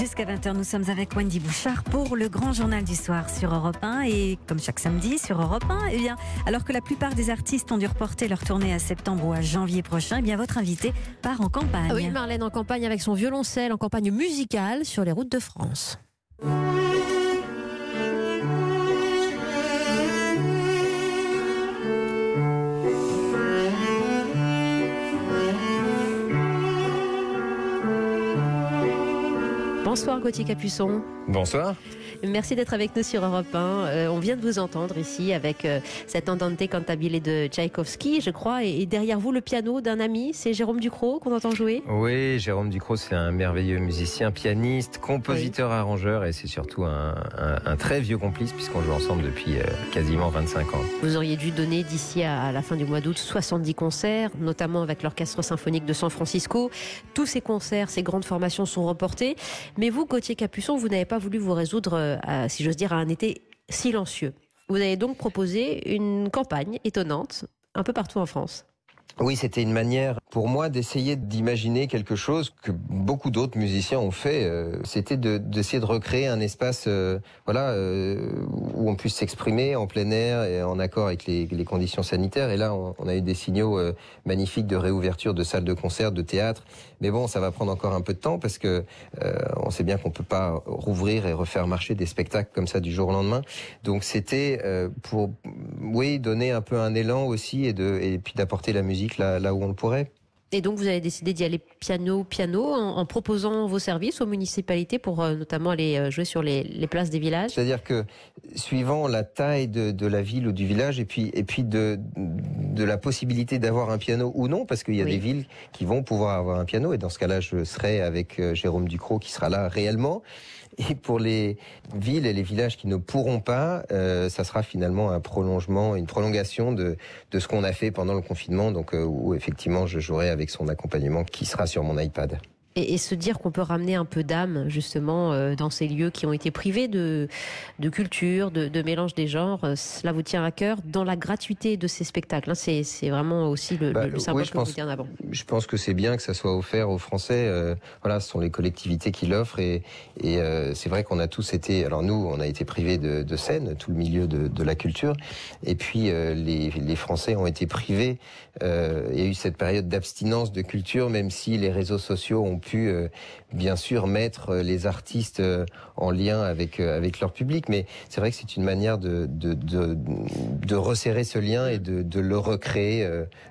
Jusqu'à 20h, nous sommes avec Wendy Bouchard pour le grand journal du soir sur Europe 1. Et comme chaque samedi sur Europe 1, eh bien, alors que la plupart des artistes ont dû reporter leur tournée à septembre ou à janvier prochain, eh bien, votre invité part en campagne. Ah oui, Marlène en campagne avec son violoncelle, en campagne musicale sur les routes de France. Bonsoir Gauthier Capuçon. Bonsoir. Merci d'être avec nous sur Europe 1. Euh, on vient de vous entendre ici avec euh, cet Andante cantabile de Tchaïkovski, je crois, et, derrière vous le piano d'un ami, c'est Jérôme Ducrot qu'on entend jouer Oui, Jérôme Ducrot, c'est un merveilleux musicien, pianiste, compositeur, arrangeur, et c'est surtout un, très vieux complice puisqu'on joue ensemble depuis euh, quasiment 25 ans. Vous auriez dû donner d'ici à, la fin du mois d'août 70 concerts, notamment avec l'Orchestre symphonique de San Francisco. Tous ces concerts, ces grandes formations sont reportés, mais vous, Gauthier Capuçon, vous n'avez pas voulu vous résoudre si j'ose dire, à un été silencieux. Vous avez donc proposé une campagne étonnante un peu partout en France. Oui, c'était une manière pour moi d'essayer d'imaginer quelque chose que beaucoup d'autres musiciens ont fait. Euh, c'était d'essayer de, recréer un espace, euh, voilà, euh, où on puisse s'exprimer en plein air et en accord avec les, conditions sanitaires. Et là, on, on, a eu des signaux magnifiques de réouverture de salles de concert, de théâtre. Mais bon, ça va prendre encore un peu de temps parce que on sait bien qu'on peut pas rouvrir et refaire marcher des spectacles comme ça du jour au lendemain. Donc c'était pour, oui, donner un peu un élan aussi et de et puis d'apporter la musique là, où on le pourrait. Et donc vous avez décidé d'y aller piano piano en, proposant vos services aux municipalités pour euh, notamment aller euh, jouer sur les, places des villages? C'est-à-dire que suivant la taille de, la ville ou du village et puis et puis de de la possibilité d'avoir un piano ou non parce qu'il y a des villes qui vont pouvoir avoir un piano et dans ce cas-là je serai avec euh, Jérôme Ducrot qui sera là réellement. Et pour les villes et les villages qui ne pourront pas, euh, ça sera finalement un prolongement, une prolongation de, de ce qu'on a fait pendant le confinement, donc euh, où effectivement je jouerai avec son accompagnement qui sera sur mon iPad et, se dire qu'on peut ramener un peu d'âme justement euh, dans ces lieux qui ont été privés de, de culture, de, mélange des genres. Euh, cela vous tient à cœur dans la gratuité de ces spectacles. Hein. C'est, vraiment aussi le, bah, symbole que vous en avant. Je pense que c'est bien que ça soit offert aux Français. Euh, voilà, ce sont les collectivités qui l'offrent et, et c'est vrai qu'on a tous été. Alors nous, on a été privés de, de scène, tout le milieu de, de la culture, et puis les, les, Français ont été privés. il y a eu cette période d'abstinence de culture, même si les réseaux sociaux ont pu euh, bien sûr mettre euh, les artistes euh, en lien avec avec leur public, mais c'est vrai que c'est une manière de, de, de, resserrer ce lien et de, de le recréer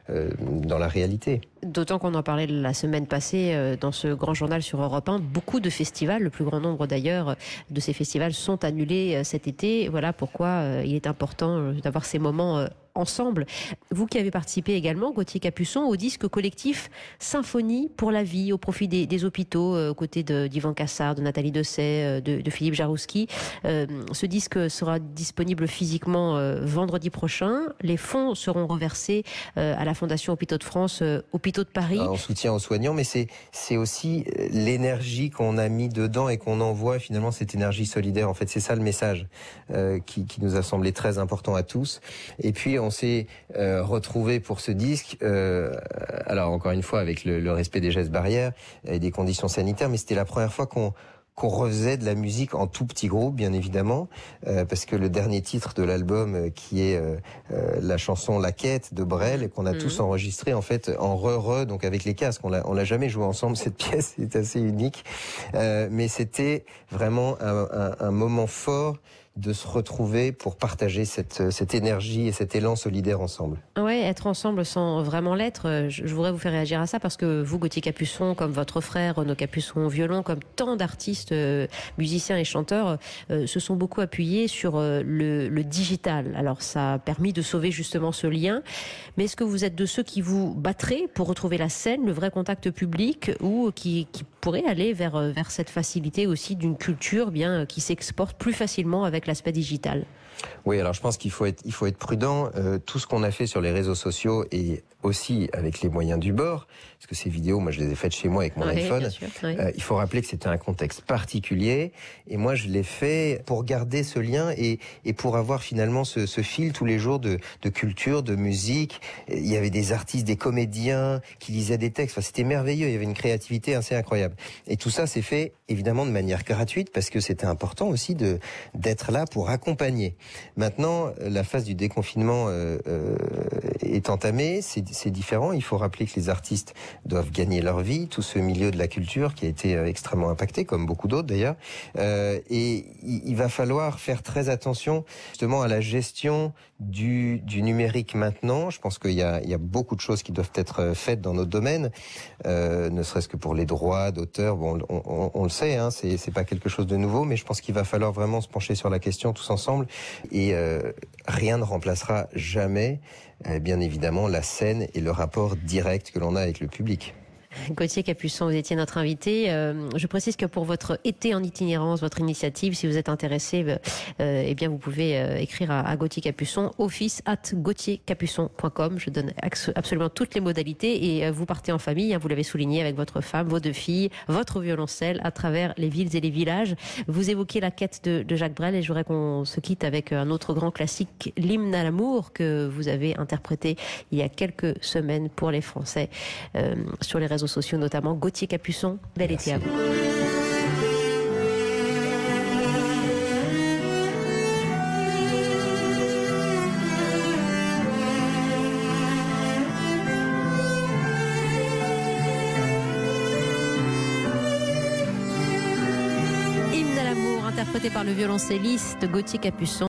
dans la réalité. D'autant qu'on en parlait la semaine passée dans ce grand journal sur Europe 1, beaucoup de festivals, le plus grand nombre d'ailleurs de ces festivals sont annulés cet été. Voilà pourquoi il est important d'avoir ces moments ensemble. Vous qui avez participé également, Gauthier Capuçon, au disque collectif Symphonie pour la vie au profit des, hôpitaux, euh, aux côtés d'Ivan Cassard, de Nathalie Dessay, euh, de, Philippe Jarouski. Euh, ce disque sera disponible physiquement vendredi prochain. Les fonds seront reversés à la Fondation Hôpitaux de France, Hôpitaux de Paris. En soutien aux soignants, mais c'est aussi l'énergie qu'on a mis dedans et qu'on envoie finalement cette énergie solidaire. En fait, c'est ça le message qui, qui nous a semblé très important à tous. Et puis on s'est euh, retrouvé pour ce disque, euh, alors encore une fois avec le, respect des gestes barrières et des conditions sanitaires, mais c'était la première fois qu'on qu'on refaisait de la musique en tout petit groupe, bien évidemment, euh, parce que le dernier titre de l'album, qui est la chanson La Quête de Brel, et qu'on a tous mhm. enregistré en fait en re-re, donc avec les casques. On l'a, on l'a jamais joué ensemble. Cette pièce est assez unique, mais c'était vraiment un, un moment fort de se retrouver pour partager cette, cette énergie et cet élan solidaire ensemble. Oui, être ensemble sans vraiment l'être. Je, voudrais vous faire réagir à ça parce que vous, Gauthier Capuçon, comme votre frère Renaud Capuçon violon, comme tant d'artistes, euh, musiciens et chanteurs, euh, se sont beaucoup appuyés sur euh, le, digital. Alors ça a permis de sauver justement ce lien. Mais est-ce que vous êtes de ceux qui vous battraient pour retrouver la scène, le vrai contact public, ou qui, qui pourraient aller vers, vers cette facilité aussi d'une culture bien qui s'exporte plus facilement avec l'aspect digital Oui, alors je pense qu'il faut être, il faut être prudent. Euh, tout ce qu'on a fait sur les réseaux sociaux et aussi avec les moyens du bord, parce que ces vidéos, moi je les ai faites chez moi avec mon Oui, iPhone. bien sûr, oui. Euh, il faut rappeler que c'était un contexte particulier et moi je l'ai fait pour garder ce lien et, et pour avoir finalement ce, ce fil tous les jours de, de culture, de musique. Il y avait des artistes, des comédiens qui lisaient des textes. Enfin, c'était merveilleux. Il y avait une créativité assez incroyable. Et tout ça s'est fait évidemment de manière gratuite parce que c'était important aussi de d'être là pour accompagner. Maintenant, la phase du déconfinement euh, euh, est entamée. C'est c'est différent. Il faut rappeler que les artistes doivent gagner leur vie. Tout ce milieu de la culture qui a été euh, extrêmement impacté, comme beaucoup d'autres d'ailleurs. Euh, et il, va falloir faire très attention justement à la gestion du, du numérique maintenant. Je pense qu'il y y a beaucoup de choses qui doivent être faites dans notre domaine, euh, ne serait-ce que pour les droits d'auteur. Bon, on, on, on le sait, hein, c'est pas quelque chose de nouveau, mais je pense qu'il va falloir vraiment se pencher sur la question tous ensemble. Et euh, rien ne remplacera jamais, bien évidemment, la scène et le rapport direct que l'on a avec le public. Gauthier Capuçon, vous étiez notre invité. Euh, je précise que pour votre été en itinérance, votre initiative, si vous êtes intéressé, euh, eh bien vous pouvez euh, écrire à, à Gauthier Capuçon, office at gauthiercapuçon.com. Je donne absolument toutes les modalités et euh, vous partez en famille, hein, vous l'avez souligné, avec votre femme, vos deux filles, votre violoncelle à travers les villes et les villages. Vous évoquez la quête de, de Jacques Brel et je voudrais qu'on se quitte avec un autre grand classique, l'hymne à l'amour que vous avez interprété il y a quelques semaines pour les Français euh, sur les réseaux sociaux, notamment Gauthier Capuçon. Bel été à vous. Hymne à l'amour interprété par le violoncelliste Gauthier Capuçon.